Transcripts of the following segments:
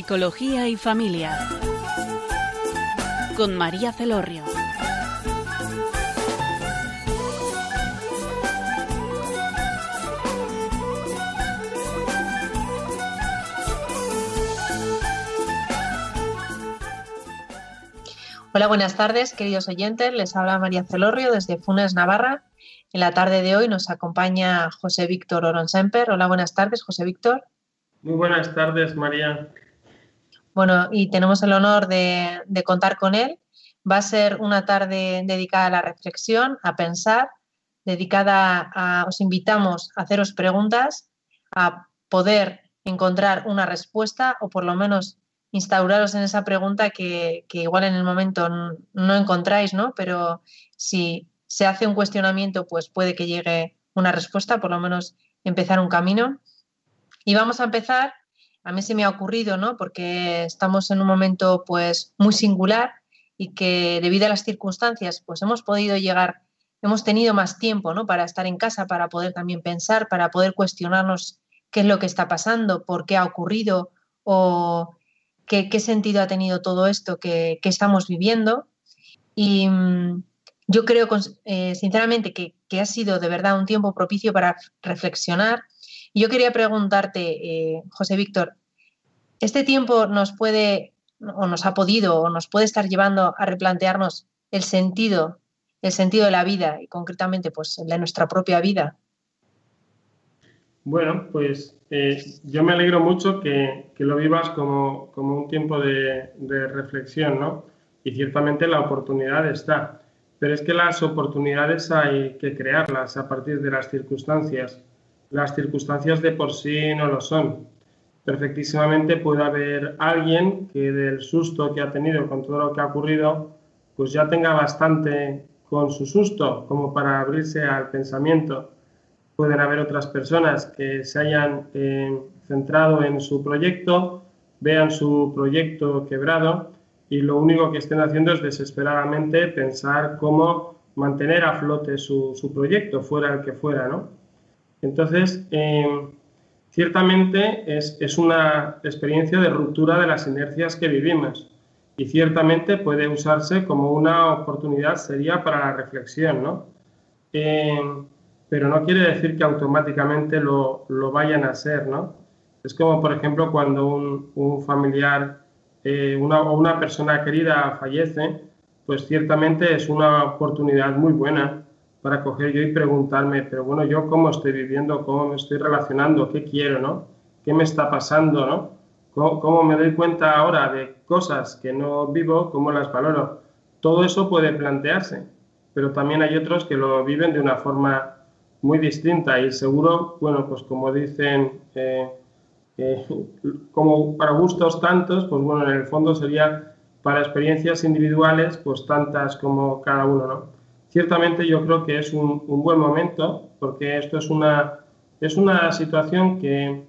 Psicología y Familia. Con María Celorrio. Hola, buenas tardes, queridos oyentes. Les habla María Celorrio desde Funes, Navarra. En la tarde de hoy nos acompaña José Víctor Oronsemper. Hola, buenas tardes, José Víctor. Muy buenas tardes, María. Bueno, y tenemos el honor de, contar con él. Va a ser una tarde dedicada a la reflexión, a pensar, dedicada a, os invitamos a haceros preguntas, a poder encontrar una respuesta o por lo menos instauraros en esa pregunta que, igual en el momento no encontráis, ¿no? Pero si se hace un cuestionamiento, pues puede que llegue una respuesta, por lo menos empezar un camino. Y vamos a empezar, a mí se me ha ocurrido, ¿no? Porque estamos en un momento pues muy singular y que debido a las circunstancias pues hemos podido llegar, hemos tenido más tiempo, ¿no? Para estar en casa, para poder también pensar, para poder cuestionarnos qué es lo que está pasando, por qué ha ocurrido o qué, sentido ha tenido todo esto que, estamos viviendo. Y mm, yo creo, eh, sinceramente, que, ha sido de verdad un tiempo propicio para reflexionar. Y yo quería preguntarte, eh, José Víctor, ¿este tiempo nos puede, o nos ha podido, o nos puede estar llevando a replantearnos el sentido, el sentido de la vida y concretamente, pues, de nuestra propia vida? Bueno, pues eh, yo me alegro mucho que, lo vivas como, un tiempo de, reflexión, ¿no? Y ciertamente la oportunidad está. Pero es que las oportunidades hay que crearlas a partir de las circunstancias. Las circunstancias de por sí no lo son. Perfectísimamente puede haber alguien que del susto que ha tenido con todo lo que ha ocurrido, pues ya tenga bastante con su susto como para abrirse al pensamiento pueden haber otras personas que se hayan eh, centrado en su proyecto, vean su proyecto quebrado y lo único que estén haciendo es desesperadamente pensar cómo mantener a flote su, proyecto, fuera el que fuera, ¿no? Entonces, eh, ciertamente es, es, una experiencia de ruptura de las inercias que vivimos y ciertamente puede usarse como una oportunidad seria para la reflexión, ¿no? Eh, pero no quiere decir que automáticamente lo, lo vayan a ser, ¿no? Es como, por ejemplo, cuando un, un familiar eh, una, o una persona querida fallece, pues ciertamente es una oportunidad muy buena para coger yo y preguntarme, pero bueno, yo cómo estoy viviendo, cómo me estoy relacionando, qué quiero, ¿no? ¿Qué me está pasando, ¿no? ¿Cómo, me doy cuenta ahora de cosas que no vivo, cómo las valoro? Todo eso puede plantearse, pero también hay otros que lo viven de una forma muy distinta y seguro, bueno, pues como dicen, eh, eh, como para gustos tantos, pues bueno, en el fondo sería para experiencias individuales, pues tantas como cada uno, ¿no? Ciertamente yo creo que es un, buen momento porque esto es una, es una situación que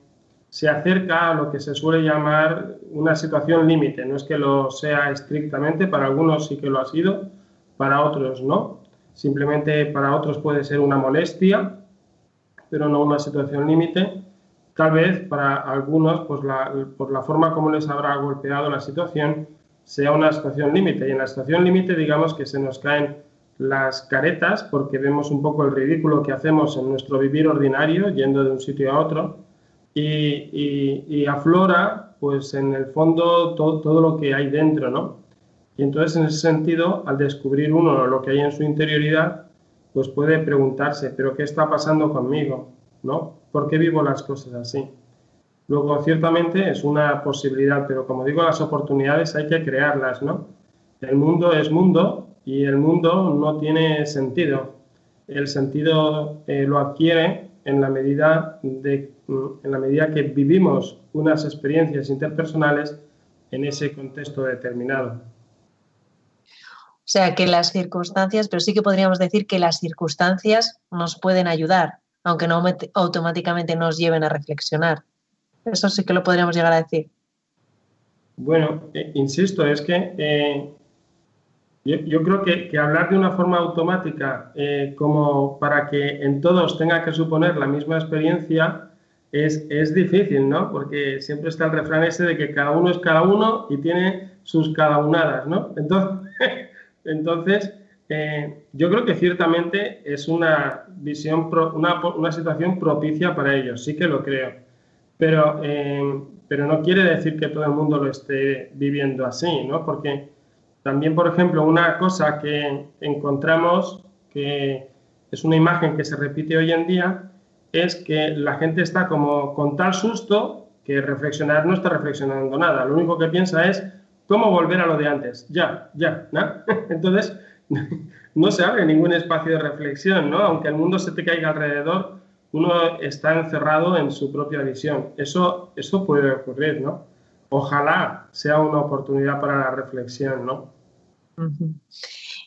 se acerca a lo que se suele llamar una situación límite. No es que lo sea estrictamente, para algunos sí que lo ha sido, para otros no simplemente para otros puede ser una molestia, pero no una situación límite. Tal vez para algunos, pues por la forma como les habrá golpeado la situación, sea una situación límite. Y en la situación límite, digamos que se nos caen las caretas porque vemos un poco el ridículo que hacemos en nuestro vivir ordinario, yendo de un sitio a otro, y, aflora, pues en el fondo, todo, todo lo que hay dentro, ¿no? Y entonces, en ese sentido, al descubrir uno lo que hay en su interioridad, pues puede preguntarse, ¿pero qué está pasando conmigo? ¿No? ¿Por qué vivo las cosas así? Luego, ciertamente es una posibilidad, pero como digo, las oportunidades hay que crearlas, ¿no? El mundo es mundo y el mundo no tiene sentido. El sentido eh, lo adquiere en la, medida de, en la medida que vivimos unas experiencias interpersonales en ese contexto determinado. O sea, que las circunstancias, pero sí que podríamos decir que las circunstancias nos pueden ayudar, aunque no automáticamente nos lleven a reflexionar. Eso sí que lo podríamos llegar a decir. Bueno, eh, insisto, es que eh, yo, creo que, hablar de una forma automática, eh, como para que en todos tenga que suponer la misma experiencia, es, es, difícil, ¿no? Porque siempre está el refrán ese de que cada uno es cada uno y tiene sus cada unadas, ¿no? Entonces, entonces eh, yo creo que ciertamente es una visión, una, una, situación propicia para ellos, sí que lo creo. Pero, eh, pero no quiere decir que todo el mundo lo esté viviendo así, ¿no? Porque también, por ejemplo, una cosa que encontramos que es una imagen que se repite hoy en día es que la gente está como con tal susto que reflexionar no está reflexionando nada. Lo único que piensa es cómo volver a lo de antes. Ya, ya, ¿no? Entonces, no se abre ningún espacio de reflexión, ¿no? Aunque el mundo se te caiga alrededor, uno está encerrado en su propia visión. Eso, eso puede ocurrir, ¿no? Ojalá sea una oportunidad para la reflexión, ¿no?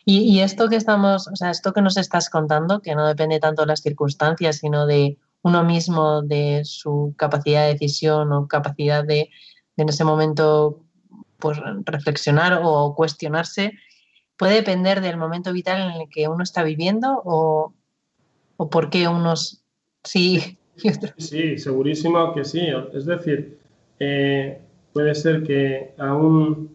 y, esto que estamos, o sea, esto que nos estás contando, que no depende tanto de las circunstancias, sino de uno mismo, de su capacidad de decisión o capacidad de, de en ese momento pues reflexionar o cuestionarse, puede depender del momento vital en el que uno está viviendo o, o por qué unos sí y otros. Sí, segurísimo que sí. Es decir, eh, puede ser que a un,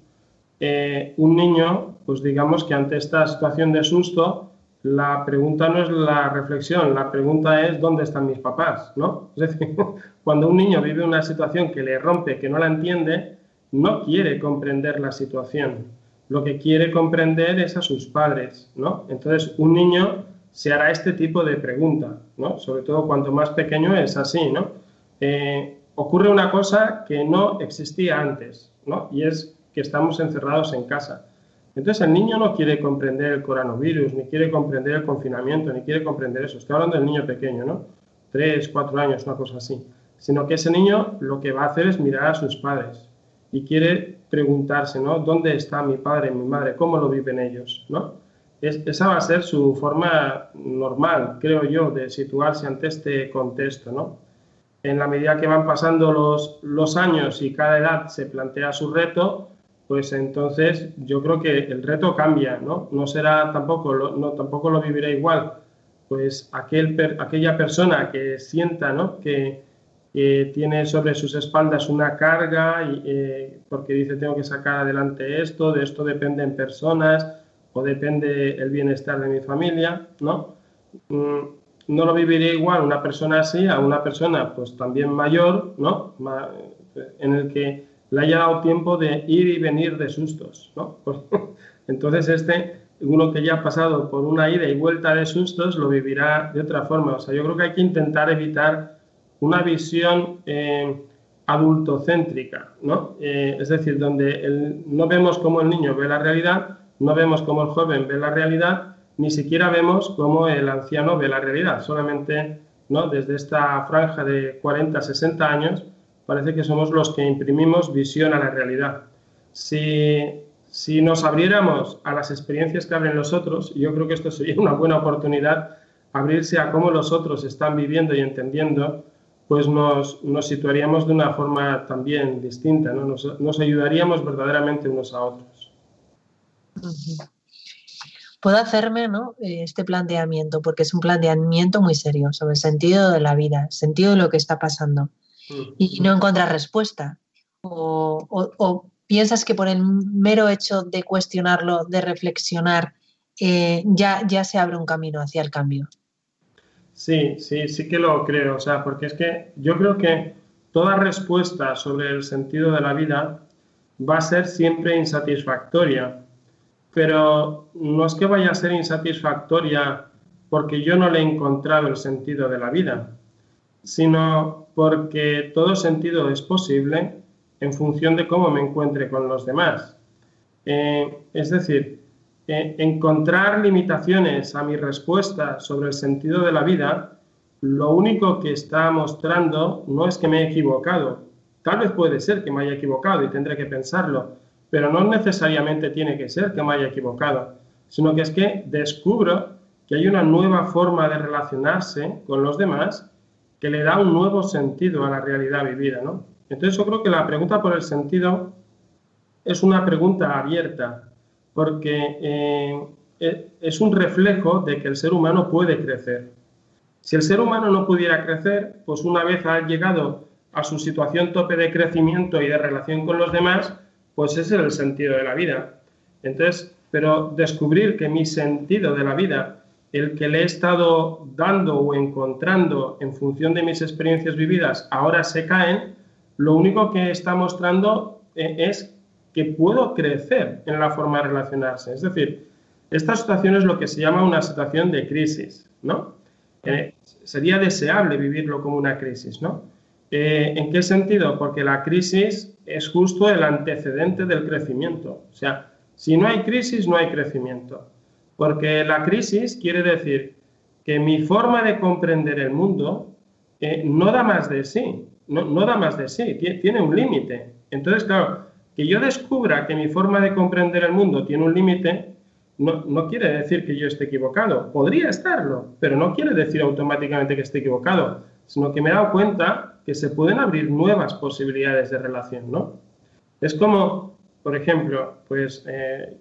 eh, un niño, pues digamos que ante esta situación de susto, la pregunta no es la reflexión, la pregunta es ¿dónde están mis papás? ¿no? Es decir, cuando un niño vive una situación que le rompe, que no la entiende, no quiere comprender la situación lo que quiere comprender es a sus padres, ¿no? Entonces, un niño se hará este tipo de pregunta, ¿no? Sobre todo cuanto más pequeño es así, ¿no? Eh, ocurre una cosa que no existía antes, ¿no? Y es que estamos encerrados en casa. Entonces, el niño no quiere comprender el coronavirus, ni quiere comprender el confinamiento, ni quiere comprender eso. Estoy hablando del niño pequeño, ¿no? Tres, cuatro años, una cosa así. Sino que ese niño lo que va a hacer es mirar a sus padres y quiere preguntarse, ¿no? ¿Dónde está mi padre, mi madre? ¿Cómo lo viven ellos? ¿no? esa va a ser su forma normal, creo yo, de situarse ante este contexto, ¿no? En la medida que van pasando los, los años y cada edad se plantea su reto, pues entonces yo creo que el reto cambia, ¿no? No será tampoco, no, tampoco lo vivirá igual. Pues aquel, aquella persona que sienta, ¿no? Que, que tiene sobre sus espaldas una carga y, eh, porque dice tengo que sacar adelante esto, de esto dependen personas o depende el bienestar de mi familia, ¿no? Mm, no lo viviría igual una persona así a una persona pues también mayor, ¿no? En el que le haya dado tiempo de ir y venir de sustos, ¿no? Entonces este, uno que ya ha pasado por una ida y vuelta de sustos, lo vivirá de otra forma. O sea, yo creo que hay que intentar evitar una visión eh, adultocéntrica, ¿no? Eh, es decir, donde no vemos cómo el niño ve la realidad, no vemos cómo el joven ve la realidad, ni siquiera vemos cómo el anciano ve la realidad. Solamente ¿no? desde esta franja de 40, 60 años parece que somos los que imprimimos visión a la realidad. Si, si nos abriéramos a las experiencias que abren los otros, yo creo que esto sería una buena oportunidad, abrirse a cómo los otros están viviendo y entendiendo, pues nos, nos, situaríamos de una forma también distinta, ¿no? nos, nos, ayudaríamos verdaderamente unos a otros. Puedo hacerme ¿no? este planteamiento, porque es un planteamiento muy serio sobre el sentido de la vida, el sentido de lo que está pasando, y no encontrar respuesta. O, o, piensas que por el mero hecho de cuestionarlo, de reflexionar, eh, ya, ya se abre un camino hacia el cambio. Sí, sí, sí que lo creo, o sea, porque es que yo creo que toda respuesta sobre el sentido de la vida va a ser siempre insatisfactoria, pero no es que vaya a ser insatisfactoria porque yo no le he encontrado el sentido de la vida, sino porque todo sentido es posible en función de cómo me encuentre con los demás. Eh, es decir, encontrar limitaciones a mi respuesta sobre el sentido de la vida, lo único que está mostrando no es que me he equivocado. Tal vez puede ser que me haya equivocado y tendré que pensarlo, pero no necesariamente tiene que ser que me haya equivocado, sino que es que descubro que hay una nueva forma de relacionarse con los demás que le da un nuevo sentido a la realidad vivida. ¿no? Entonces yo creo que la pregunta por el sentido es una pregunta abierta, porque eh, e, es un reflejo de que el ser humano puede crecer. Si el ser humano no pudiera crecer, pues una vez ha llegado a su situación tope de crecimiento y de relación con los demás, pues ese es el sentido de la vida. Entonces, pero descubrir que mi sentido de la vida, el que le he estado dando o encontrando en función de mis experiencias vividas, ahora se caen, lo único que está mostrando eh, es que puedo crecer en la forma de relacionarse. Es decir, esta situación es lo que se llama una situación de crisis, ¿no? Eh, sería deseable vivirlo como una crisis, ¿no? Eh, ¿En qué sentido? Porque la crisis es justo el antecedente del crecimiento. O sea, si no hay crisis, no hay crecimiento. Porque la crisis quiere decir que mi forma de comprender el mundo eh, no da más de sí, no, no da más de sí, tiene un límite. Entonces, claro, que yo descubra que mi forma de comprender el mundo tiene un límite, no, no, quiere decir que yo esté equivocado. Podría estarlo, pero no quiere decir automáticamente que esté equivocado, sino que me he dado cuenta que se pueden abrir nuevas posibilidades de relación, ¿no? Es como, por ejemplo, pues eh,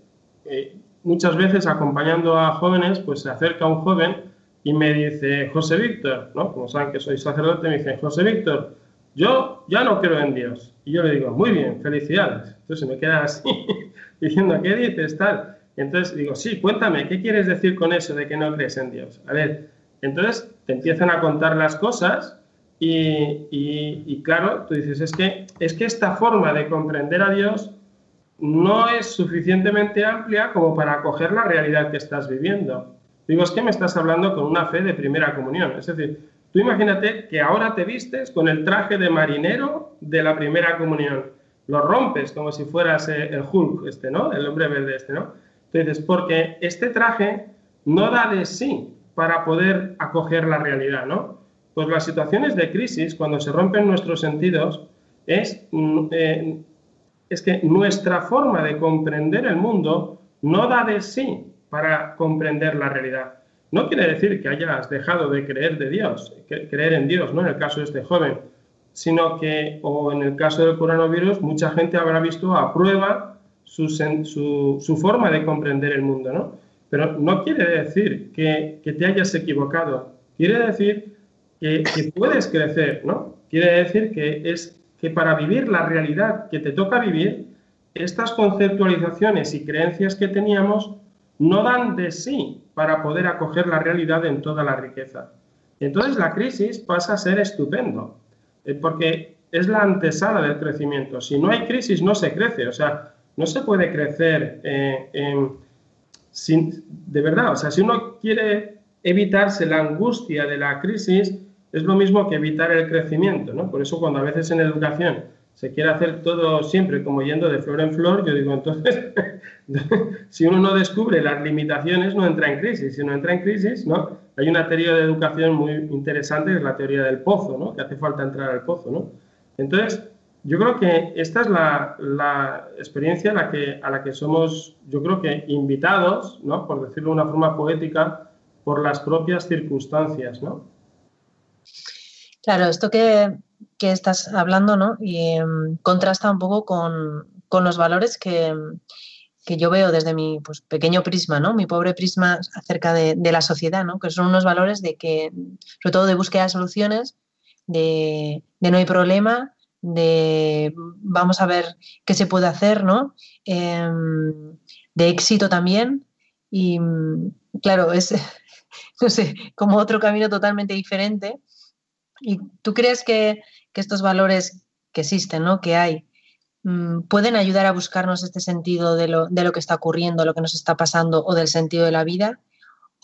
eh, muchas veces acompañando a jóvenes, pues se acerca un joven y me dice, José Víctor, ¿no? Como saben que soy sacerdote, me dice, José Víctor, yo ya no creo en Dios. Y yo le digo, muy bien, felicidades. Entonces me queda así, diciendo, ¿qué dices? Tal. Entonces digo, sí, cuéntame, ¿qué quieres decir con eso de que no crees en Dios? A ver, entonces te empiezan a contar las cosas y, claro, tú dices, es que, es que esta forma de comprender a Dios no es suficientemente amplia como para acoger la realidad que estás viviendo. Digo, es que me estás hablando con una fe de primera comunión. Es decir, tú imagínate que ahora te vistes con el traje de marinero de la primera comunión. Lo rompes como si fueras eh, el Hulk, este, ¿no? El hombre verde este, ¿no? Entonces, porque este traje no da de sí para poder acoger la realidad, ¿no? Pues las situaciones de crisis, cuando se rompen nuestros sentidos, es, mm, eh, es que nuestra forma de comprender el mundo no da de sí para comprender la realidad. No quiere decir que hayas dejado de creer de Dios, creer en Dios, ¿no? En el caso de este joven, sino que, o en el caso del coronavirus, mucha gente habrá visto a prueba su, su, forma de comprender el mundo, ¿no? Pero no quiere decir que, que te hayas equivocado, quiere decir que, puedes crecer, ¿no? Quiere decir que es que para vivir la realidad que te toca vivir, estas conceptualizaciones y creencias que teníamos no dan de sí para poder acoger la realidad en toda la riqueza. Entonces la crisis pasa a ser estupendo, eh, porque es la antesala del crecimiento. Si no hay crisis, no se crece. O sea, no se puede crecer eh, sin, de verdad. O sea, si uno quiere evitarse la angustia de la crisis, es lo mismo que evitar el crecimiento, ¿no? Por eso cuando a veces en educación se quiere hacer todo siempre como yendo de flor en flor, yo digo, entonces, si uno no descubre las limitaciones, no entra en crisis. Si no entra en crisis, ¿no? Hay una teoría de educación muy interesante, que es la teoría del pozo, ¿no? Que hace falta entrar al pozo, ¿no? Entonces, yo creo que esta es la, experiencia a la, que, a la que somos, yo creo que invitados, ¿no? Por decirlo de una forma poética, por las propias circunstancias, ¿no? Claro, esto que, estás hablando, ¿no? Y em, contrasta un poco con, los valores que, yo veo desde mi pues, pequeño prisma, ¿no? Mi pobre prisma acerca de, la sociedad, ¿no? Que son unos valores de que, sobre todo de búsqueda de soluciones, de, no hay problema, de vamos a ver qué se puede hacer, ¿no? Em, de éxito también. Y claro, es, como otro camino totalmente diferente ¿Y tú crees que, estos valores que existen, ¿no? que hay, mm, pueden ayudar a buscarnos este sentido de lo, de lo, que está ocurriendo, lo que nos está pasando o del sentido de la vida?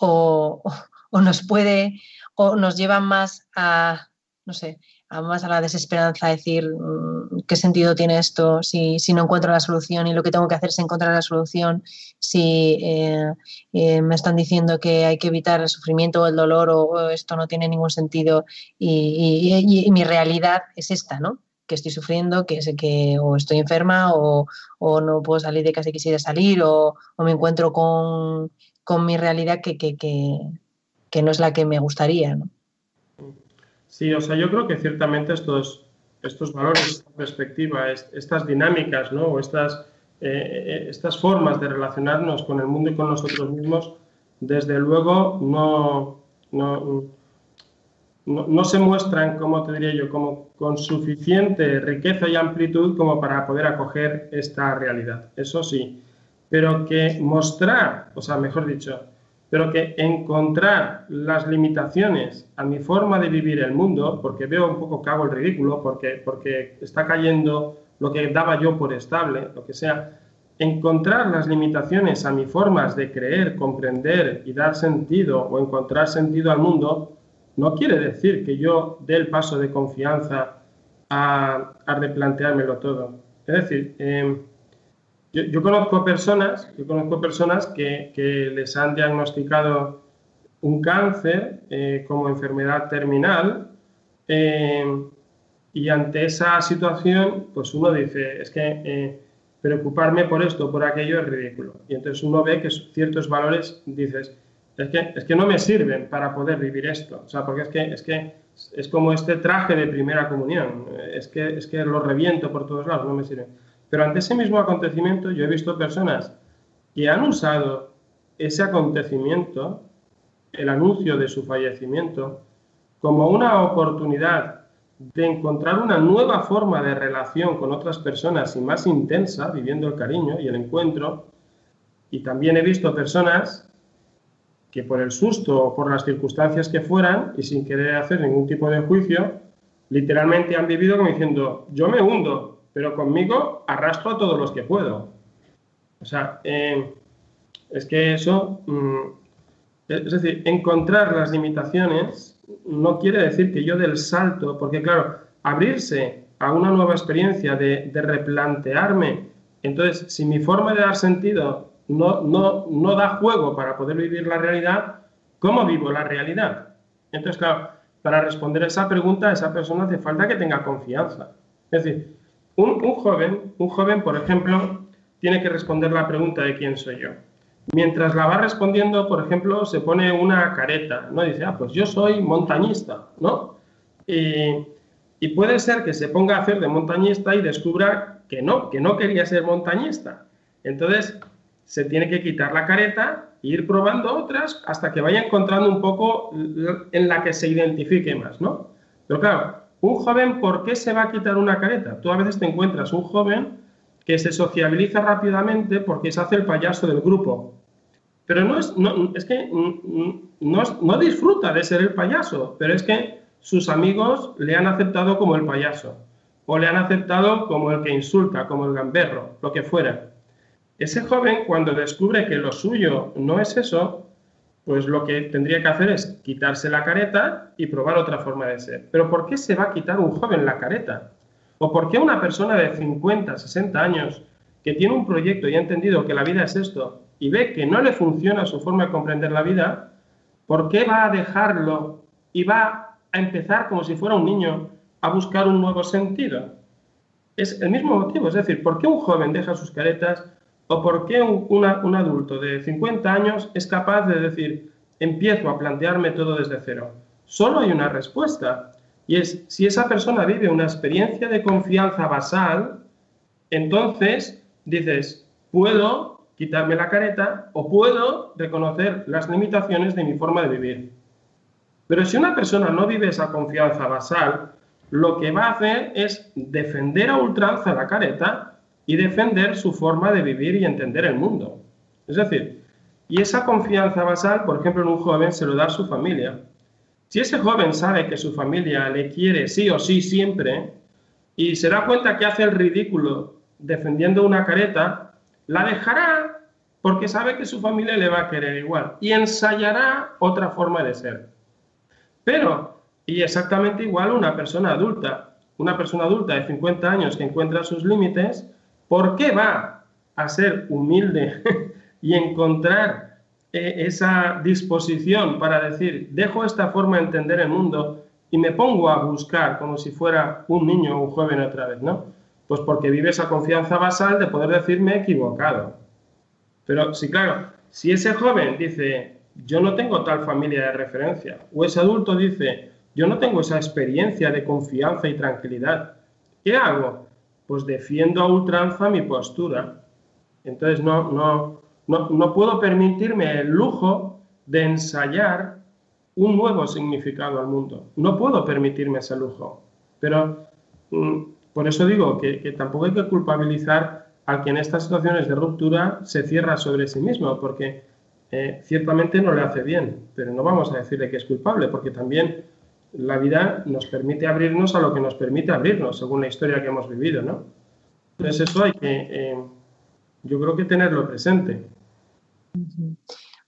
¿O, o nos puede, o nos llevan más a, no sé, más a la desesperanza, decir mm, qué sentido tiene esto si, no encuentro la solución y lo que tengo que hacer es encontrar la solución, si eh, eh, me están diciendo que hay que evitar el sufrimiento o el dolor o, esto no tiene ningún sentido y, mi realidad es esta, ¿no? que estoy sufriendo, que, sé que o estoy enferma o, no puedo salir de casa que quisiera salir o, me encuentro con, mi realidad que, que, que, no es la que me gustaría. ¿no? Sí, o sea, yo creo que ciertamente estos, estos valores, esta perspectiva, estas dinámicas, ¿no? O estas, eh, estas formas de relacionarnos con el mundo y con nosotros mismos, desde luego no, no, se muestran, como te diría yo, como con suficiente riqueza y amplitud como para poder acoger esta realidad. Eso sí, pero que mostrar, o sea, mejor dicho, pero que encontrar las limitaciones a mi forma de vivir el mundo, porque veo un poco que hago el ridículo, porque, porque está cayendo lo que daba yo por estable, lo que sea, encontrar las limitaciones a mis formas de creer, comprender y dar sentido o encontrar sentido al mundo, no quiere decir que yo dé el paso de confianza a, replanteármelo todo. Es decir, em, yo, conozco personas, yo conozco personas que, les han diagnosticado un cáncer eh, como enfermedad terminal em, y ante esa situación, pues uno dice, es que eh, preocuparme por esto, por aquello es ridículo. Y entonces uno ve que ciertos valores dices, es que, es que no me sirven para poder vivir esto. O sea, porque es que, es que es como este traje de primera comunión. Es que, es que lo reviento por todos lados, no me sirven. Pero ante ese mismo acontecimiento yo he visto personas que han usado ese acontecimiento, el anuncio de su fallecimiento, como una oportunidad de encontrar una nueva forma de relación con otras personas y más intensa, viviendo el cariño y el encuentro. Y también he visto personas que por el susto o por las circunstancias que fueran y sin querer hacer ningún tipo de juicio, literalmente han vivido como diciendo, yo me hundo, pero conmigo arrastro a todos los que puedo. O sea, es que eso, mm, es decir, encontrar las limitaciones no quiere decir que yo del salto, porque claro, abrirse a una nueva experiencia de, de replantearme, entonces, si mi forma de dar sentido no, no, no da juego para poder vivir la realidad, ¿cómo vivo la realidad? Entonces, claro, para responder esa pregunta, esa persona hace falta que tenga confianza. Es decir, un, joven, un joven, por ejemplo, tiene que responder la pregunta de quién soy yo. Mientras la va respondiendo, por ejemplo, se pone una careta, ¿no? Dice, ah, pues yo soy montañista, ¿no? Y, y puede ser que se ponga a hacer de montañista y descubra que no, que no quería ser montañista. Entonces, se tiene que quitar la careta e ir probando otras hasta que vaya encontrando un poco en la que se identifique más, ¿no? Pero claro, un joven, ¿por qué se va a quitar una careta? Tú a veces te encuentras un joven que se sociabiliza rápidamente porque se hace el payaso del grupo. Pero no es, no, es que no, no disfruta de ser el payaso, pero es que sus amigos le han aceptado como el payaso o le han aceptado como el que insulta, como el gamberro, lo que fuera. Ese joven, cuando descubre que lo suyo no es eso, pues lo que tendría que hacer es quitarse la careta y probar otra forma de ser. Pero ¿por qué se va a quitar un joven la careta? ¿O por qué una persona de 50, 60 años que tiene un proyecto y ha entendido que la vida es esto y ve que no le funciona su forma de comprender la vida, ¿por qué va a dejarlo y va a empezar como si fuera un niño a buscar un nuevo sentido? Es el mismo motivo, es decir, ¿por qué un joven deja sus caretas ¿O por qué un, adulto de 50 años es capaz de decir, empiezo a plantearme todo desde cero? Solo hay una respuesta, y es, si esa persona vive una experiencia de confianza basal, entonces dices, puedo quitarme la careta o puedo reconocer las limitaciones de mi forma de vivir. Pero si una persona no vive esa confianza basal, lo que va a hacer es defender a ultranza la careta y defender su forma de vivir y entender el mundo. Es decir, y esa confianza basal, por ejemplo, en un joven se lo da a su familia. Si ese joven sabe que su familia le quiere sí o sí siempre y se da cuenta que hace el ridículo defendiendo una careta, la dejará porque sabe que su familia le va a querer igual y ensayará otra forma de ser. Pero, y exactamente igual una persona adulta, una persona adulta de 50 años que encuentra sus límites, ¿Por qué va a ser humilde y encontrar eh, esa disposición para decir, dejo esta forma de entender el mundo y me pongo a buscar como si fuera un niño o un joven otra vez, ¿no? Pues porque vive esa confianza basal de poder decirme equivocado. Pero sí, claro, si ese joven dice, yo no tengo tal familia de referencia, o ese adulto dice, yo no tengo esa experiencia de confianza y tranquilidad, ¿qué hago? Pues defiendo a ultranza mi postura. Entonces no, no, no, puedo permitirme el lujo de ensayar un nuevo significado al mundo. No puedo permitirme ese lujo. Pero mm, por eso digo que, tampoco hay que culpabilizar al que en estas situaciones de ruptura se cierra sobre sí mismo, porque eh, ciertamente no le hace bien, pero no vamos a decirle que es culpable, porque también la vida nos permite abrirnos a lo que nos permite abrirnos, según la historia que hemos vivido, ¿no? Entonces eso hay que, eh, yo creo que tenerlo presente.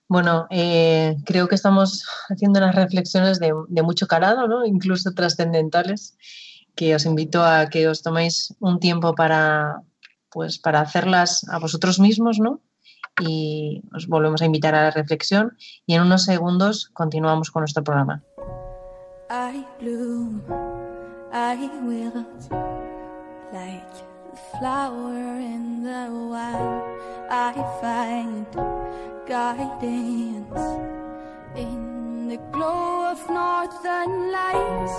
Bueno, eh, creo que estamos haciendo unas reflexiones de, mucho calado, ¿no? incluso trascendentales, que os invito a que os toméis un tiempo para, pues, para hacerlas a vosotros mismos, ¿no? Y os volvemos a invitar a la reflexión y en unos segundos continuamos con nuestro programa. Flower in the wild. I find guidance in the glow of northern lights.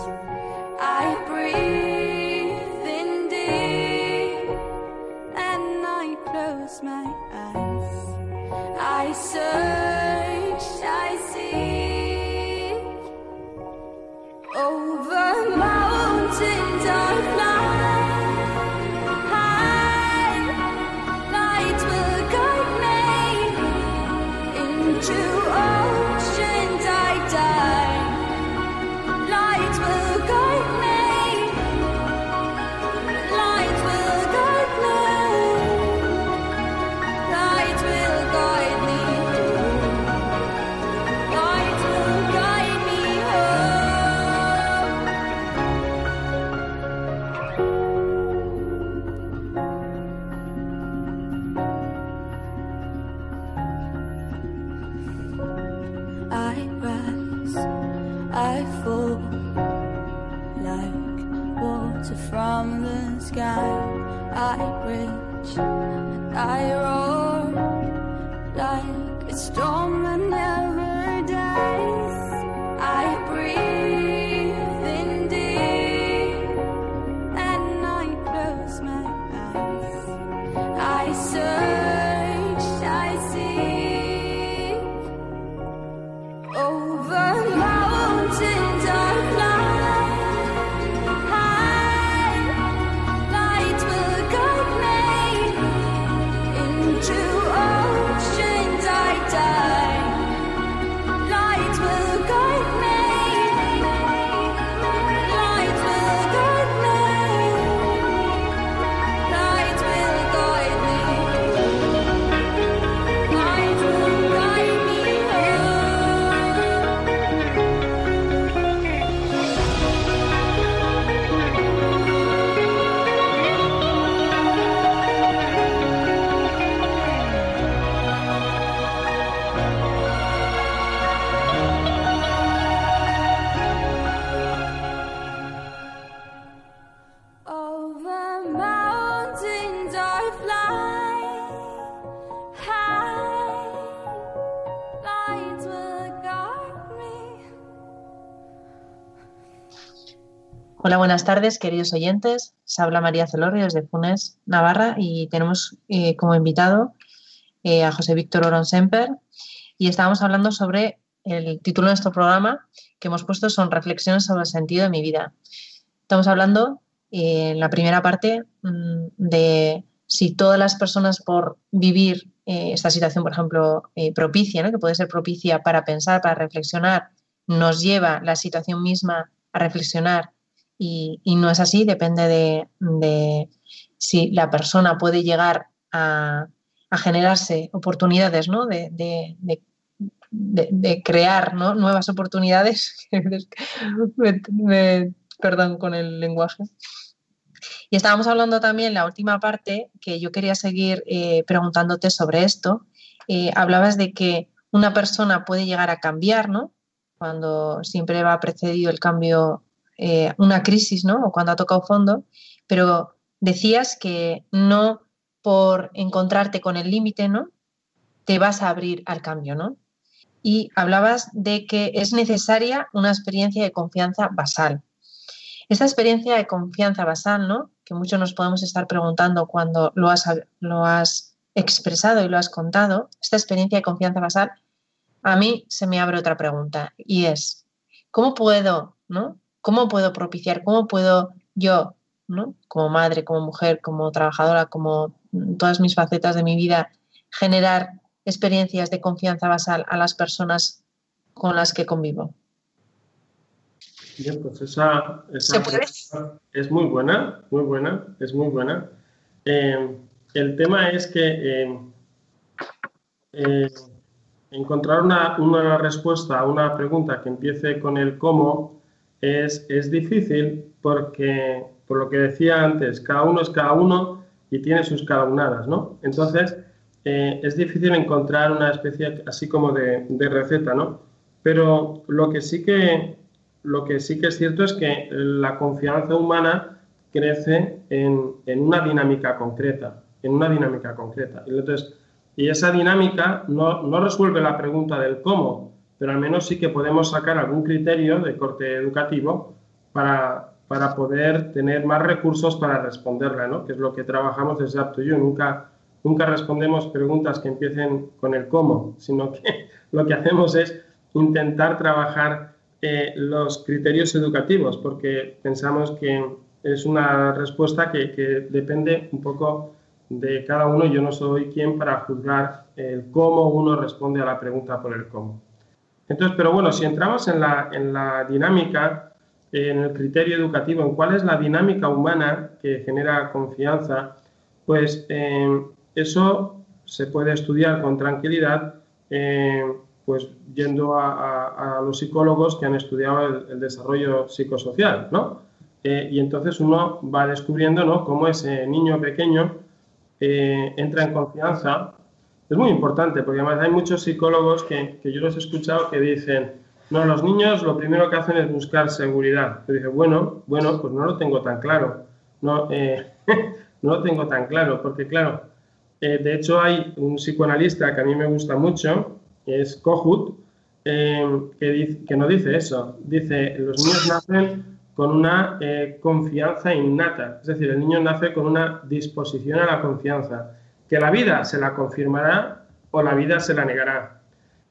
I breathe in deep and I close my eyes. I search, mountains are flying. Hola, buenas tardes, queridos oyentes. Se habla María Celorio desde Funes, Navarra, y tenemos eh, como invitado eh, a José Víctor Oron Semper. Y estábamos hablando sobre el título de nuestro programa que hemos puesto son Reflexiones sobre el sentido de mi vida. Estamos hablando eh, en la primera parte mm, de si todas las personas por vivir esta situación, por ejemplo, propicia, que puede ser propicia para pensar, para reflexionar, nos lleva la situación misma a reflexionar y, no es así, depende de, si la persona puede llegar a, generarse oportunidades, ¿no? de, crear nuevas oportunidades. perdón con el lenguaje. Y estábamos hablando también la última parte que yo quería seguir eh, preguntándote sobre esto. Eh, hablabas de que una persona puede llegar a cambiar, ¿no? Cuando siempre va precedido el cambio eh, una crisis, ¿no? O cuando ha tocado fondo, pero decías que no por encontrarte con el límite, ¿no? Te vas a abrir al cambio, ¿no? Y hablabas de que es necesaria una experiencia de confianza basal. Esta experiencia de confianza basal, ¿no? Que muchos nos podemos estar preguntando cuando lo has, lo has expresado y lo has contado, esta experiencia de confianza basal, a mí se me abre otra pregunta y es, ¿cómo puedo, ¿no? ¿Cómo puedo propiciar, cómo puedo yo, ¿no? como madre, como mujer, como trabajadora, como todas mis facetas de mi vida, generar experiencias de confianza basal a las personas con las que convivo? Bien, pues esa, es muy buena, muy buena, es muy buena. Eh, el tema es que eh, eh, encontrar una, una, respuesta a una pregunta que empiece con el cómo es, es difícil porque, por lo que decía antes, cada uno es cada uno y tiene sus cada unadas, ¿no? Entonces, es difícil encontrar una especie así como de, de receta, ¿no? Pero lo que sí que lo que sí que es cierto es que la confianza humana crece en, una dinámica concreta, en una dinámica concreta. Entonces, y esa dinámica no, resuelve la pregunta del cómo, pero al menos sí que podemos sacar algún criterio de corte educativo para, para poder tener más recursos para responderla, ¿no? que es lo que trabajamos desde Up Nunca, nunca respondemos preguntas que empiecen con el cómo, sino que lo que hacemos es intentar trabajar eh, los criterios educativos, porque pensamos que es una respuesta que, depende un poco de cada uno. Yo no soy quien para juzgar el cómo uno responde a la pregunta por el cómo. Entonces, pero bueno, si entramos en la, en la dinámica, en el criterio educativo, en cuál es la dinámica humana que genera confianza, pues eh, eso se puede estudiar con tranquilidad. Eh, pues yendo a, los psicólogos que han estudiado el, desarrollo psicosocial, ¿no? Eh, y entonces uno va descubriendo, ¿no? Cómo ese niño pequeño eh, entra en confianza. Es muy importante, porque además hay muchos psicólogos que, yo los he escuchado que dicen, no, los niños lo primero que hacen es buscar seguridad. Yo dije, bueno, bueno, pues no lo tengo tan claro. No, eh, no lo tengo tan claro, porque claro, de hecho hay un psicoanalista que a mí me gusta mucho, es Kohut, eh, que, que no dice eso. Dice, los niños nacen con una eh, confianza innata, es decir, el niño nace con una disposición a la confianza, que la vida se la confirmará o la vida se la negará.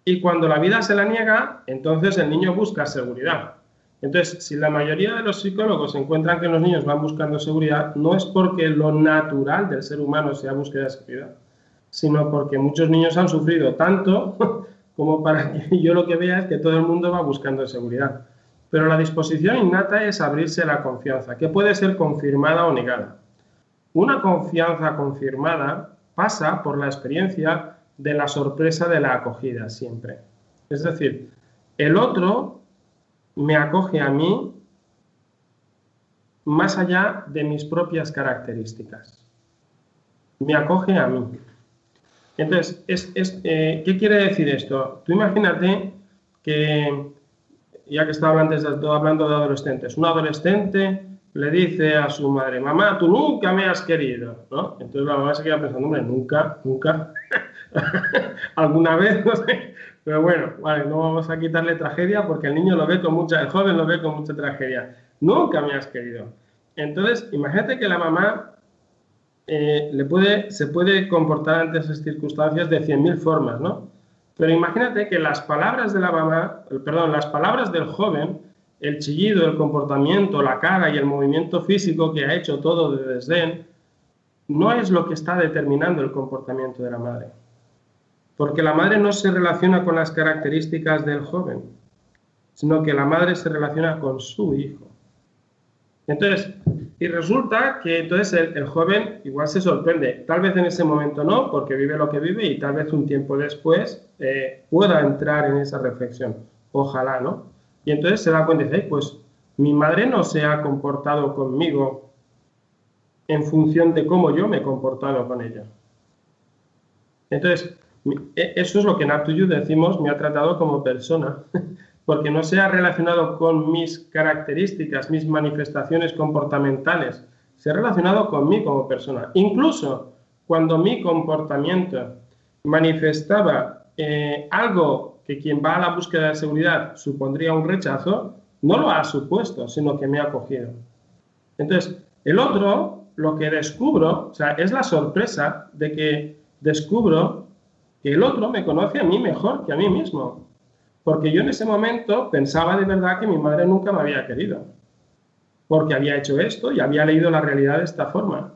Y cuando la vida se la niega, entonces el niño busca seguridad. Entonces, si la mayoría de los psicólogos encuentran que los niños van buscando seguridad, no es porque lo natural del ser humano sea búsqueda de seguridad, sino porque muchos niños han sufrido tanto como para que yo lo que vea es que todo el mundo va buscando seguridad. Pero la disposición innata es abrirse a la confianza, que puede ser confirmada o negada. Una confianza confirmada pasa por la experiencia de la sorpresa de la acogida siempre. Es decir, el otro me acoge a mí más allá de mis propias características. Me acoge a mí. Entonces, es, eh, ¿qué quiere decir esto? Tú imagínate que, ya que estaba antes hablando de adolescentes, un adolescente le dice a su madre, mamá, tú nunca me has querido, ¿no? Entonces la mamá se queda pensando, hombre, nunca, nunca, alguna vez, no sé, pero bueno, vale, no vamos a quitarle tragedia porque el niño lo ve con mucha, el joven lo ve con mucha tragedia, nunca me has querido. Entonces, imagínate que la mamá eh, le puede, se puede comportar ante esas circunstancias de 100.000 formas, ¿no? Pero imagínate que las palabras de la mamá, perdón, las palabras del joven, el chillido, el comportamiento, la cara y el movimiento físico que ha hecho todo de desdén, no es lo que está determinando el comportamiento de la madre. Porque la madre no se relaciona con las características del joven, sino que la madre se relaciona con su hijo. Entonces, y resulta que entonces el, joven igual se sorprende, tal vez en ese momento no, porque vive lo que vive y tal vez un tiempo después eh, pueda entrar en esa reflexión. Ojalá, ¿no? Y entonces se da cuenta y dice, pues mi madre no se ha comportado conmigo en función de cómo yo me he comportado con ella. Entonces, e, eso es lo que en Aptuyu decimos, me ha tratado como persona. porque no se ha relacionado con mis características, mis manifestaciones comportamentales, se ha relacionado con mí como persona. Incluso cuando mi comportamiento manifestaba eh, algo que quien va a la búsqueda de seguridad supondría un rechazo, no lo ha supuesto, sino que me ha acogido. Entonces, el otro, lo que descubro, o sea, es la sorpresa de que descubro que el otro me conoce a mí mejor que a mí mismo. Porque yo en ese momento pensaba de verdad que mi madre nunca me había querido. Porque había hecho esto y había leído la realidad de esta forma.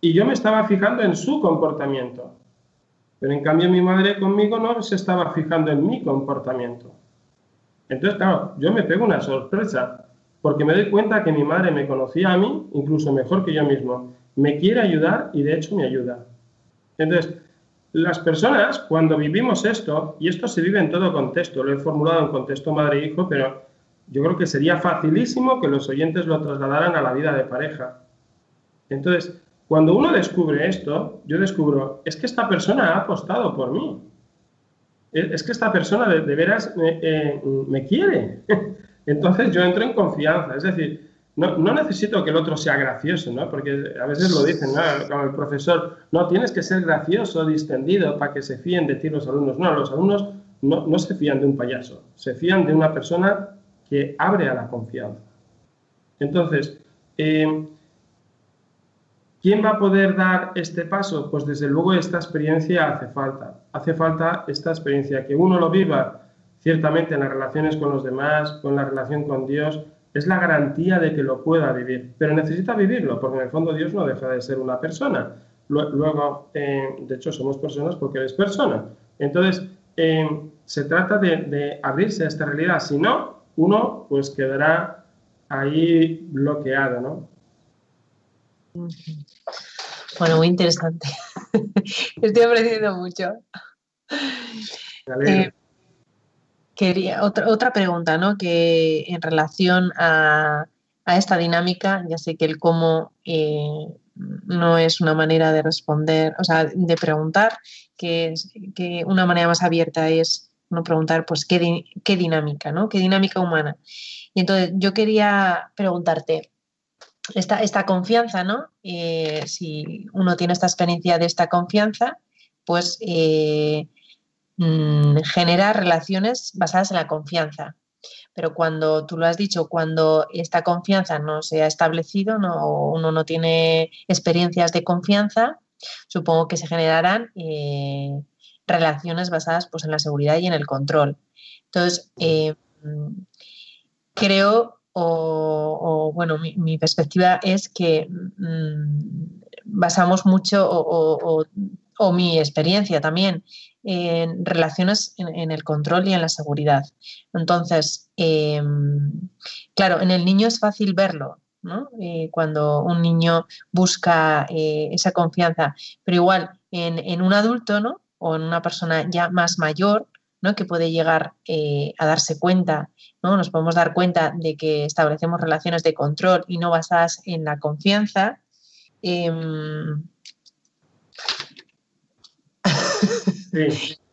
Y yo me estaba fijando en su comportamiento. Pero en cambio mi madre conmigo no se estaba fijando en mi comportamiento. Entonces, claro, yo me pego una sorpresa, porque me doy cuenta que mi madre me conocía a mí incluso mejor que yo mismo. Me quiere ayudar y de hecho me ayuda. Entonces, las personas, cuando vivimos esto, y esto se vive en todo contexto, lo he formulado en contexto madre-hijo, pero yo creo que sería facilísimo que los oyentes lo trasladaran a la vida de pareja. Entonces, cuando uno descubre esto, yo descubro, es que esta persona ha apostado por mí. Es que esta persona de, veras me, eh, me quiere. Entonces yo entro en confianza. Es decir, no, no, necesito que el otro sea gracioso, ¿no? Porque a veces lo dicen, ¿no? Como el profesor, no, tienes que ser gracioso, distendido, para que se fíen de ti los alumnos. No, los alumnos no, no se fían de un payaso, se fían de una persona que abre a la confianza. Entonces, eh, ¿Quién va a poder dar este paso? Pues desde luego esta experiencia hace falta. Hace falta esta experiencia, que uno lo viva ciertamente en las relaciones con los demás, con la relación con Dios, es la garantía de que lo pueda vivir. Pero necesita vivirlo, porque en el fondo Dios no deja de ser una persona. Luego, eh, de hecho, somos personas porque eres persona. Entonces, eh, se trata de, de abrirse a esta realidad. Si no, uno pues quedará ahí bloqueado, ¿no? Bueno, muy interesante. Estoy aprendiendo mucho. Eh, quería otra, otra pregunta, ¿no? Que en relación a, esta dinámica, ya sé que el cómo eh, no es una manera de responder, o sea, de preguntar, que, es, que una manera más abierta es no preguntar, pues, qué, qué dinámica, ¿no? ¿Qué dinámica humana? Y entonces yo quería preguntarte, esta, esta confianza, ¿no? Eh, si uno tiene esta experiencia de esta confianza, pues eh, mm, genera relaciones basadas en la confianza. Pero cuando tú lo has dicho, cuando esta confianza no se ha establecido, no, uno no tiene experiencias de confianza, supongo que se generarán eh, relaciones basadas pues, en la seguridad y en el control. Entonces, mm, creo o, bueno, mi, perspectiva es que mm, basamos mucho, o, mi experiencia también, en relaciones en, el control y en la seguridad. Entonces, em, claro, en el niño es fácil verlo, ¿no? Eh, cuando un niño busca eh, esa confianza, pero igual en, en, un adulto, ¿no? O en una persona ya más mayor, ¿no? Que puede llegar eh, a darse cuenta nos podemos dar cuenta de que establecemos relaciones de control y no basadas en la confianza. Em, sí.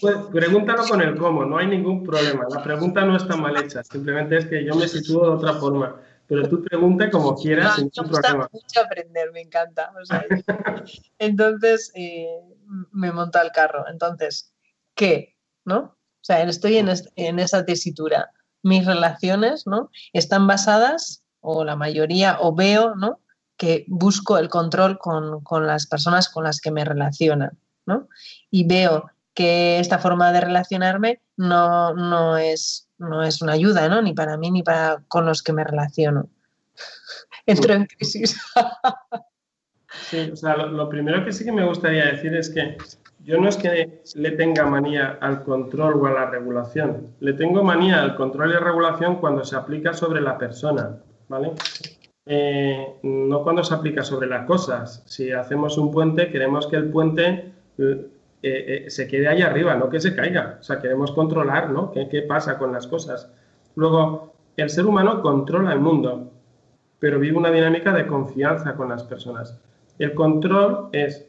Pues, pregúntalo con el cómo, no hay ningún problema. La pregunta no está mal hecha, simplemente es que yo me sitúo de otra forma. Pero tú pregunta como quieras, sin ningún problema. Me mucho aprender, me encanta. entonces, eh, me monto al carro. Entonces, ¿qué? ¿No? O sea, estoy en, en esa tesitura mis relaciones, ¿no? Están basadas, o la mayoría, o veo, ¿no? Que busco el control con, las personas con las que me relacionan, ¿no? Y veo que esta forma de relacionarme no, no, es, no es una ayuda, ¿no? Ni para mí ni para con los que me relaciono. Entro en crisis. sí, o sea, lo primero que sí que me gustaría decir es que yo no es que le tenga manía al control o a la regulación, le tengo manía al control y la regulación cuando se aplica sobre la persona, ¿vale? Eh, no cuando se aplica sobre las cosas. Si hacemos un puente, queremos que el puente eh, eh, se quede ahí arriba, no que se caiga. O sea, queremos controlar, ¿no? ¿Qué, ¿Qué pasa con las cosas? Luego, el ser humano controla el mundo, pero vive una dinámica de confianza con las personas. El control es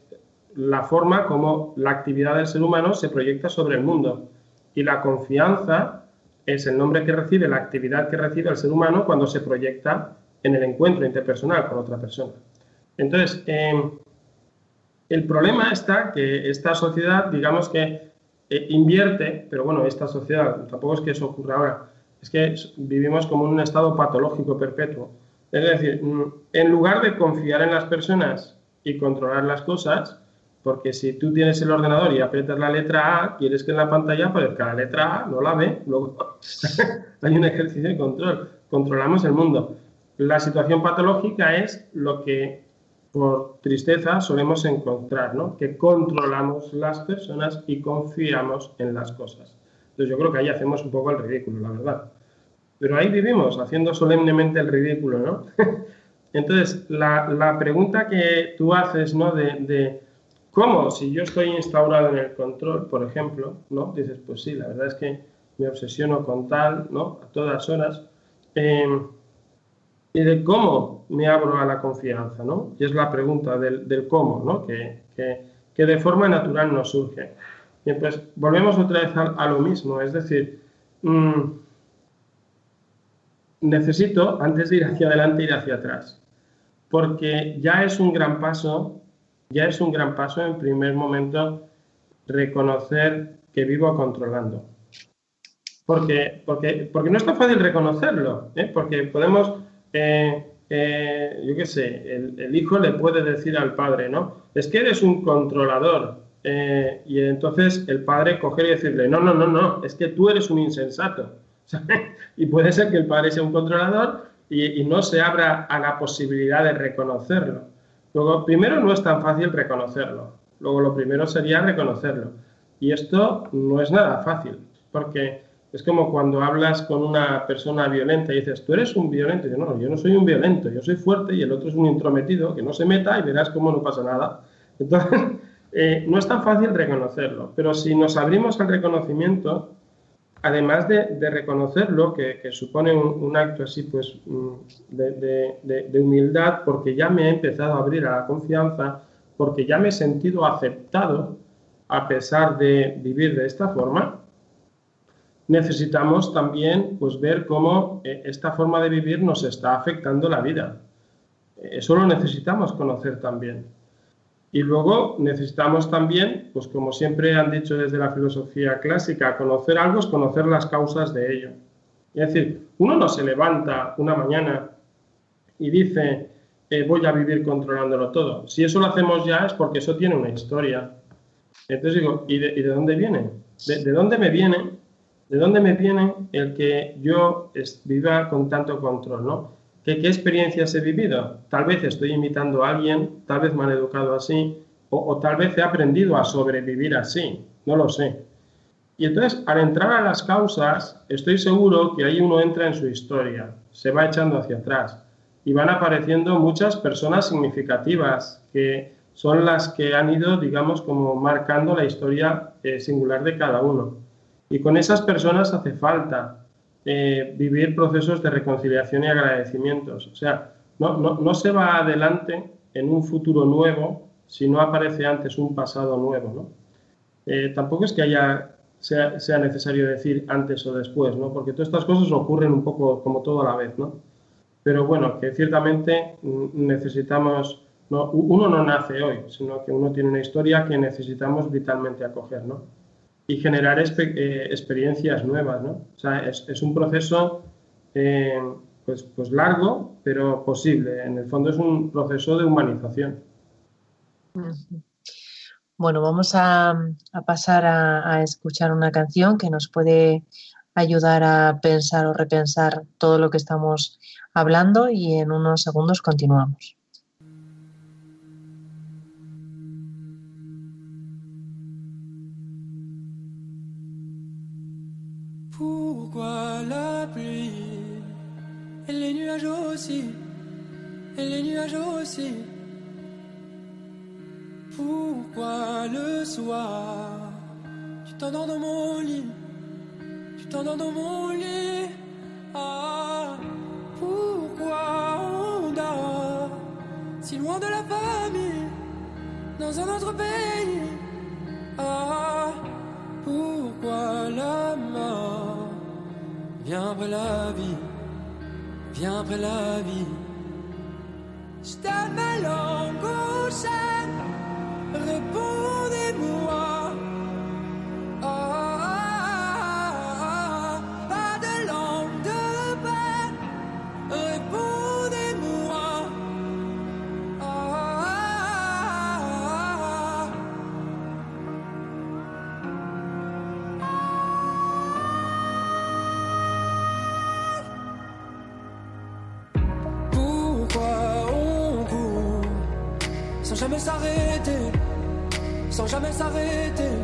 la forma como la actividad del ser humano se proyecta sobre el mundo. Y la confianza es el nombre que recibe la actividad que recibe el ser humano cuando se proyecta en el encuentro interpersonal con otra persona. Entonces, em, el problema está que esta sociedad, digamos que eh, invierte, pero bueno, esta sociedad, tampoco es que eso ocurra ahora, es que vivimos como en un estado patológico perpetuo. Es decir, mm, en lugar de confiar en las personas y controlar las cosas, Porque si tú tienes el ordenador y aprietas la letra A, quieres que en la pantalla aparezca la letra A, no la ve, luego hay un ejercicio de control. Controlamos el mundo. La situación patológica es lo que por tristeza solemos encontrar, ¿no? Que controlamos las personas y confiamos en las cosas. Entonces yo creo que ahí hacemos un poco el ridículo, la verdad. Pero ahí vivimos, haciendo solemnemente el ridículo, ¿no? Entonces, la, pregunta que tú haces, ¿no? De, cómo, si yo estoy instaurado en el control, por ejemplo, ¿no? Dices, pues sí, la verdad es que me obsesiono con tal, ¿no? A todas horas. Em, y de cómo me abro a la confianza, ¿no? Y es la pregunta del, cómo, ¿no? Que, de forma natural nos surge. Bien, pues volvemos otra vez a, lo mismo, es decir, mm, necesito, antes de ir hacia adelante, ir hacia atrás porque ya es un gran paso, ya es un gran paso en primer momento reconocer que vivo controlando. Porque, porque, porque no es tan fácil reconocerlo, ¿eh? porque podemos, eh, eh, yo qué sé, el, hijo le puede decir al padre, ¿no? Es que eres un controlador. y entonces el padre coger y decirle, no, no, no, no, es que tú eres un insensato. y puede ser que el padre sea un controlador y, no se abra a la posibilidad de reconocerlo. Luego, primero no es tan fácil reconocerlo. Luego, lo primero sería reconocerlo. Y esto no es nada fácil, porque es como cuando hablas con una persona violenta y dices, tú eres un violento. Y yo, no, yo no soy un violento, yo soy fuerte y el otro es un intrometido, que no se meta y verás cómo no pasa nada. Entonces, eh, no es tan fácil reconocerlo, pero si nos abrimos al reconocimiento, además de, reconocerlo, que, supone un, acto así, pues, mm, de, humildad, porque ya me he empezado a abrir a la confianza, porque ya me he sentido aceptado a pesar de vivir de esta forma, necesitamos también pues, ver cómo eh, esta forma de vivir nos está afectando la vida. Eso lo necesitamos conocer también. Y luego necesitamos también, pues como siempre han dicho desde la filosofía clásica, conocer algo es conocer las causas de ello. Es decir, uno no se levanta una mañana y dice, eh, voy a vivir controlándolo todo. Si eso lo hacemos ya es porque eso tiene una historia. Entonces digo, ¿y de, dónde viene? ¿De, ¿De, dónde me viene? ¿De dónde me viene el que yo viva con tanto control? ¿no? ¿Qué, experiencias he vivido? Tal vez estoy imitando a alguien, tal vez me han educado así, o, tal vez he aprendido a sobrevivir así, no lo sé. Y entonces, al entrar a las causas, estoy seguro que ahí uno entra en su historia, se va echando hacia atrás y van apareciendo muchas personas significativas que son las que han ido, digamos, como marcando la historia eh, singular de cada uno. Y con esas personas hace falta eh, vivir procesos de reconciliación y agradecimientos. O sea, no, no, se va adelante en un futuro nuevo si no aparece antes un pasado nuevo. ¿no? Eh, tampoco es que haya, sea, sea, necesario decir antes o después, ¿no? porque todas estas cosas ocurren un poco como todo a la vez. ¿no? Pero bueno, que ciertamente necesitamos, no, uno no nace hoy, sino que uno tiene una historia que necesitamos vitalmente acoger. ¿no? Y generar eh, experiencias nuevas, ¿no? O sea, es, un proceso eh, pues, pues largo, pero posible. En el fondo es un proceso de humanización. Bueno, vamos a, pasar a, escuchar una canción que nos puede ayudar a pensar o repensar todo lo que estamos hablando y en unos segundos continuamos. Et les nuages aussi. Pourquoi le soir tu t'endors dans mon lit, tu t'endors dans mon lit? Ah, pourquoi on dort si loin de la famille, dans un autre pays? Ah, pourquoi la mort vient après la vie, vient après la vie. Je ma langue au chêne, répondez-moi. S'arrêter, sans jamais s'arrêter.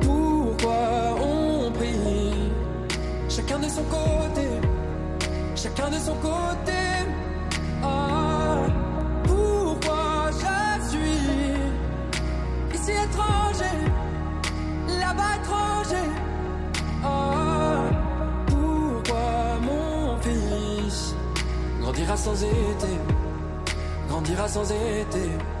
Pourquoi on prie? Chacun de son côté, chacun de son côté. Ah, pourquoi je suis ici étranger, là-bas étranger. Ah, pourquoi mon fils grandira sans été, grandira sans été.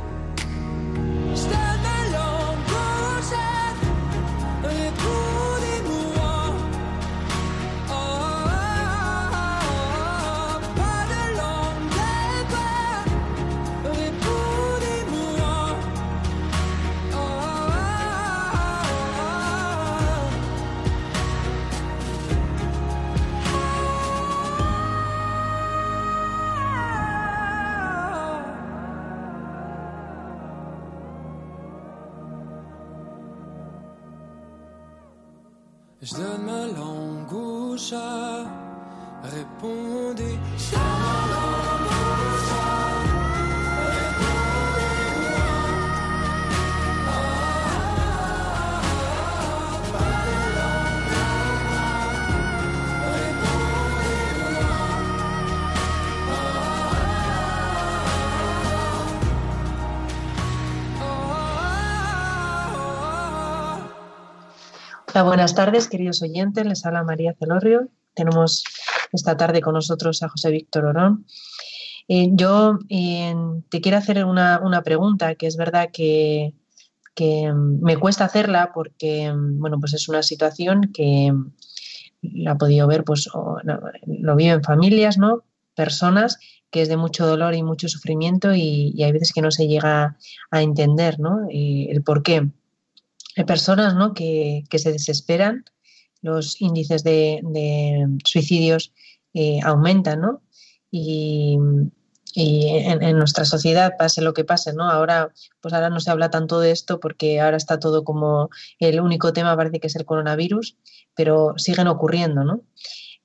Buenas tardes, queridos oyentes. Les habla María Celorrio. Tenemos esta tarde con nosotros a José Víctor Orón. Eh, yo eh, te quiero hacer una, una pregunta que es verdad que, que, mm, me cuesta hacerla porque mm, bueno, pues es una situación que mm, la ha podido ver, pues o, no, lo familias, ¿no? Personas que es de mucho dolor y mucho sufrimiento y, y hay veces que no se llega a entender, ¿no? Eh, el por qué. Hay personas ¿no? que, que se desesperan, los índices de, de suicidios eh, aumentan, ¿no? Y, y en, en, nuestra sociedad, pase lo que pase, ¿no? Ahora, pues ahora no se habla tanto de esto porque ahora está todo como el único tema parece que es el coronavirus, pero siguen ocurriendo, ¿no?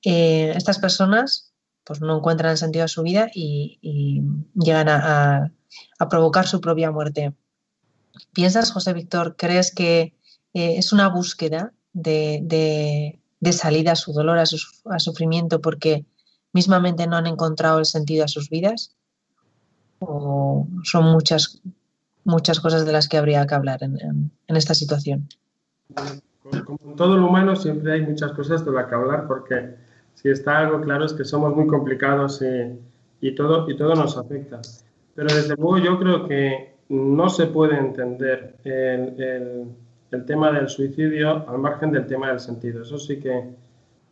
Eh, estas personas pues no encuentran sentido a su vida y, y llegan a, a provocar su propia muerte. ¿Piensas, José Víctor, crees que eh, es una búsqueda de, de, de, salida a su dolor, a su sufrimiento, porque mismamente no han encontrado el sentido a sus vidas? ¿O son muchas, muchas cosas de las que habría que hablar en, en, esta situación? Como en todo lo humano siempre hay muchas cosas de las que hablar porque si está algo claro es que somos muy complicados y, todo, y todo nos afecta. Pero desde luego yo creo que no se puede entender el, el, tema del suicidio al margen del tema del sentido. Eso sí que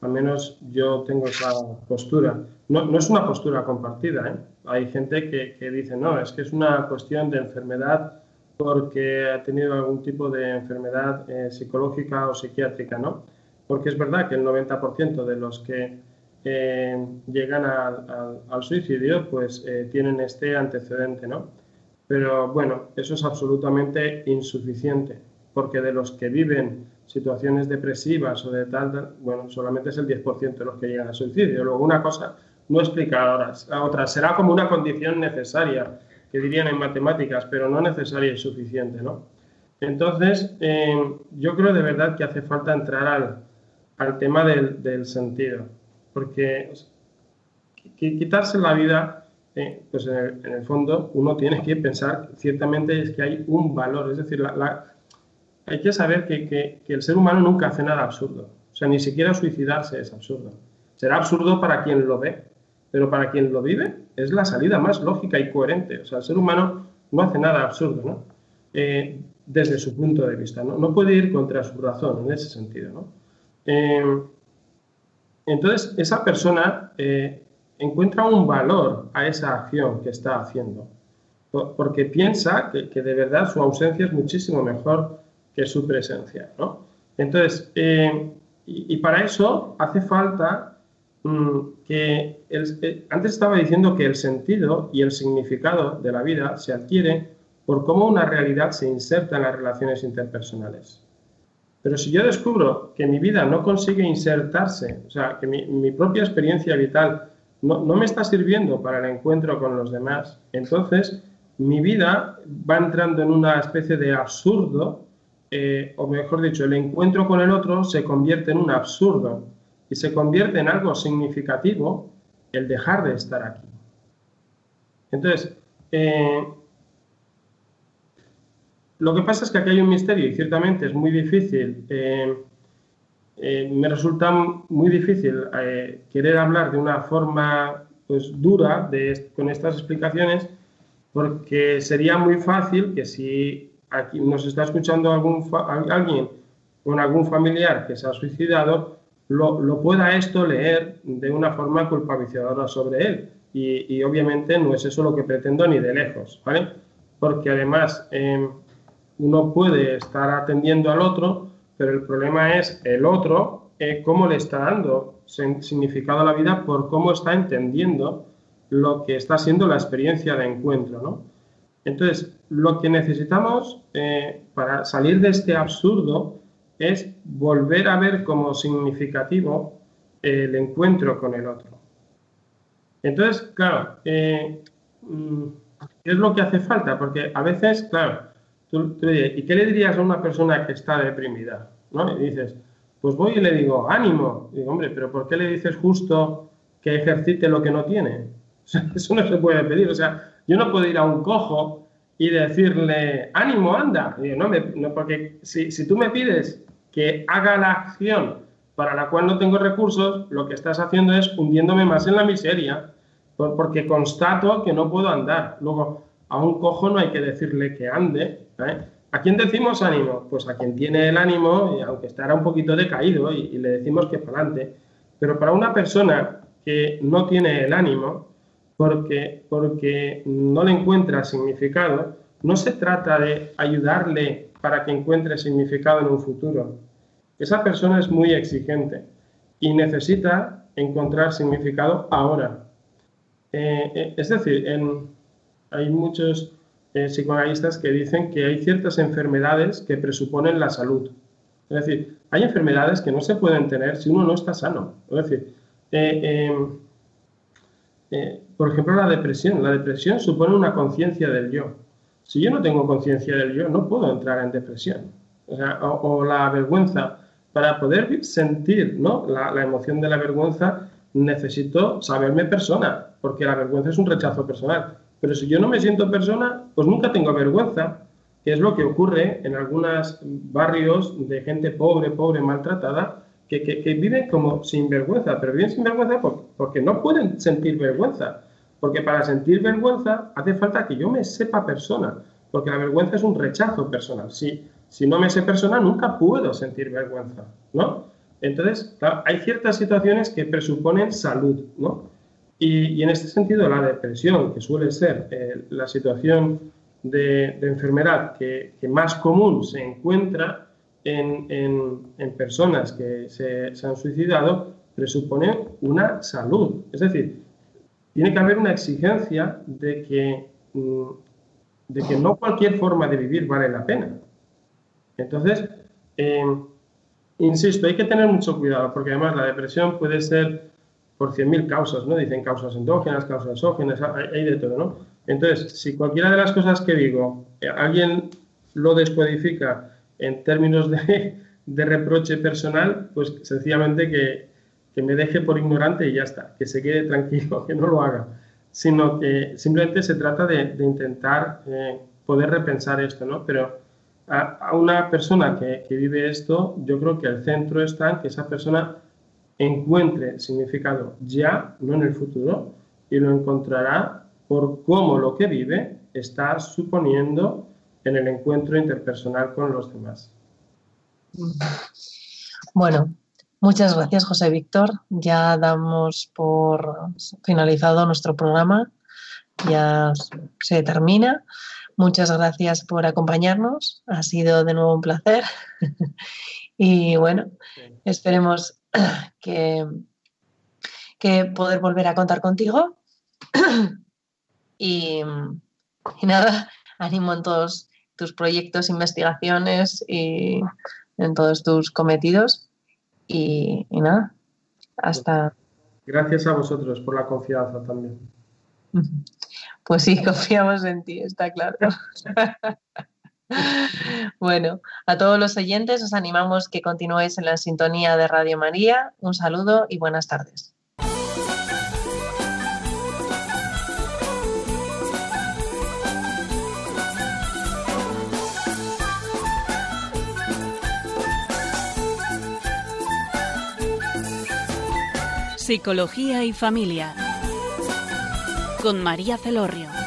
al menos yo tengo esa postura. No, es una postura compartida. ¿eh? Hay gente que, dice, no, es que es una cuestión de enfermedad porque ha tenido algún tipo de enfermedad eh, psicológica o psiquiátrica, ¿no? Porque es verdad que el 90% de los que eh, llegan al, al, al, suicidio pues eh, tienen este antecedente, ¿no? Pero bueno, eso es absolutamente insuficiente, porque de los que viven situaciones depresivas o de tal, bueno, solamente es el 10% de los que llegan al suicidio. Luego una cosa no explica ahora, la otra será como una condición necesaria, que dirían en matemáticas, pero no necesaria y suficiente, ¿no? Entonces, eh, yo creo de verdad que hace falta entrar al, al tema del, del, sentido, porque quitarse la vida pues en el, fondo uno tiene que pensar, ciertamente es que hay un valor, es decir, la, hay que saber que, que, que, el ser humano nunca hace nada absurdo, o sea, ni siquiera suicidarse es absurdo. Será absurdo para quien lo ve, pero para quien lo vive es la salida más lógica y coherente. O sea, el ser humano no hace nada absurdo, ¿no? Eh, desde su punto de vista, ¿no? No puede ir contra su razón en ese sentido, ¿no? Eh, entonces, esa persona eh, encuentra un valor a esa acción que está haciendo, porque piensa que, de verdad su ausencia es muchísimo mejor que su presencia, ¿no? Entonces, eh, y, para eso hace falta mmm, que, eh, antes estaba diciendo que el sentido y el significado de la vida se adquiere por cómo una realidad se inserta en las relaciones interpersonales. Pero si yo descubro que mi vida no consigue insertarse, o sea, que mi propia experiencia vital no, me está sirviendo para el encuentro con los demás, entonces mi vida va entrando en una especie de absurdo, eh, o mejor dicho, el encuentro con el otro se convierte en un absurdo y se convierte en algo significativo el dejar de estar aquí. Entonces, eh, lo que pasa es que aquí hay un misterio y ciertamente es muy difícil. Eh, me resulta muy difícil querer hablar de una forma pues, dura con estas explicaciones porque sería muy fácil que si aquí nos está escuchando algún alguien con algún familiar que se ha suicidado, lo, pueda esto leer de una forma culpabilizadora sobre él. Y, obviamente no es eso lo que pretendo ni de lejos, ¿vale? Porque además em, uno puede estar atendiendo al otro, pero el problema es el otro, eh, cómo le está dando significado a la vida por cómo está entendiendo lo que está siendo la experiencia de encuentro. ¿no? Entonces, lo que necesitamos eh, para salir de este absurdo es volver a ver como significativo el encuentro con el otro. Entonces, claro, eh, mm, ¿qué es lo que hace falta? Porque a veces, claro, tú, ¿y qué le dirías a una persona que está deprimida? ¿no? Y dices, pues voy y le digo, ánimo. Y digo, hombre, pero ¿por qué le dices justo que ejercite lo que no tiene? eso no se puede pedir. O sea, yo no puedo ir a un cojo y decirle, ánimo, anda. no, no, porque si, si tú me pides que haga la acción para la cual no tengo recursos, lo que estás haciendo es hundiéndome más en la miseria, porque constato que no puedo andar. Luego, a un cojo no hay que decirle que ande. ¿eh? ¿A quién decimos ánimo? Pues a quien tiene el ánimo, y aunque estará un poquito decaído, y, y le decimos que para adelante. Pero para una persona que no tiene el ánimo, porque, porque no le encuentra significado, no se trata de ayudarle para que encuentre significado en un futuro. Esa persona es muy exigente y necesita encontrar significado ahora. Eh, eh, es decir, hay muchos eh, psicoanalistas que dicen que hay ciertas enfermedades que presuponen la salud. Es decir, hay enfermedades que no se pueden tener si uno no está sano. Es decir, eh, por ejemplo, la depresión. La depresión supone una conciencia del yo. Si yo no tengo conciencia del yo, no puedo entrar en depresión. O, la vergüenza. Para poder sentir ¿no? la, emoción de la vergüenza, necesito saberme persona, porque la vergüenza es un rechazo personal. Pero si yo no me siento persona, pues nunca tengo vergüenza, que es lo que ocurre en algunos barrios de gente pobre, pobre, maltratada, que, viven como sin vergüenza, pero viven sin vergüenza porque, no pueden sentir vergüenza. Porque para sentir vergüenza hace falta que yo me sepa persona, porque la vergüenza es un rechazo personal. Si, si no me sé persona, nunca puedo sentir vergüenza, ¿no? Entonces, hay ciertas situaciones que presuponen salud, ¿no? Y, en este sentido, la depresión, que suele ser eh, la situación de, enfermedad que, más común se encuentra, en, personas que se, han suicidado presupone una salud. Es decir, tiene que haber una exigencia de que, mm, de que no cualquier forma de vivir vale la pena. Entonces, em, insisto, hay que tener mucho cuidado porque además la depresión puede ser por 100.000 causas, ¿no? Dicen causas endógenas, causas exógenas, hay, de todo, ¿no? Entonces, si cualquiera de las cosas que digo, eh, alguien lo descodifica en términos de, reproche personal, pues sencillamente que, me deje por ignorante y ya está, que se quede tranquilo, que no lo haga, sino que simplemente se trata de, intentar eh, poder repensar esto, ¿no? Pero a, una persona que, que, vive esto, yo creo que el centro está en que esa persona encuentre significado ya, no en el futuro, y lo encontrará por cómo lo que vive está suponiendo en el encuentro interpersonal con los demás. Bueno, muchas gracias José Víctor. Ya damos por finalizado nuestro programa. Ya se termina. Muchas gracias por acompañarnos. Ha sido de nuevo un placer. y bueno, esperemos que, que poder volver a contar contigo. y, y nada, ánimo en todos tus proyectos, investigaciones y en todos tus cometidos. Y, nada, hasta... Gracias a vosotros por la confianza también. Pues sí, confiamos en ti, está claro. bueno, a todos los oyentes os animamos que continuéis en la sintonía de Radio María. Un saludo y buenas tardes. Psicología y familia. Con María Celorrio.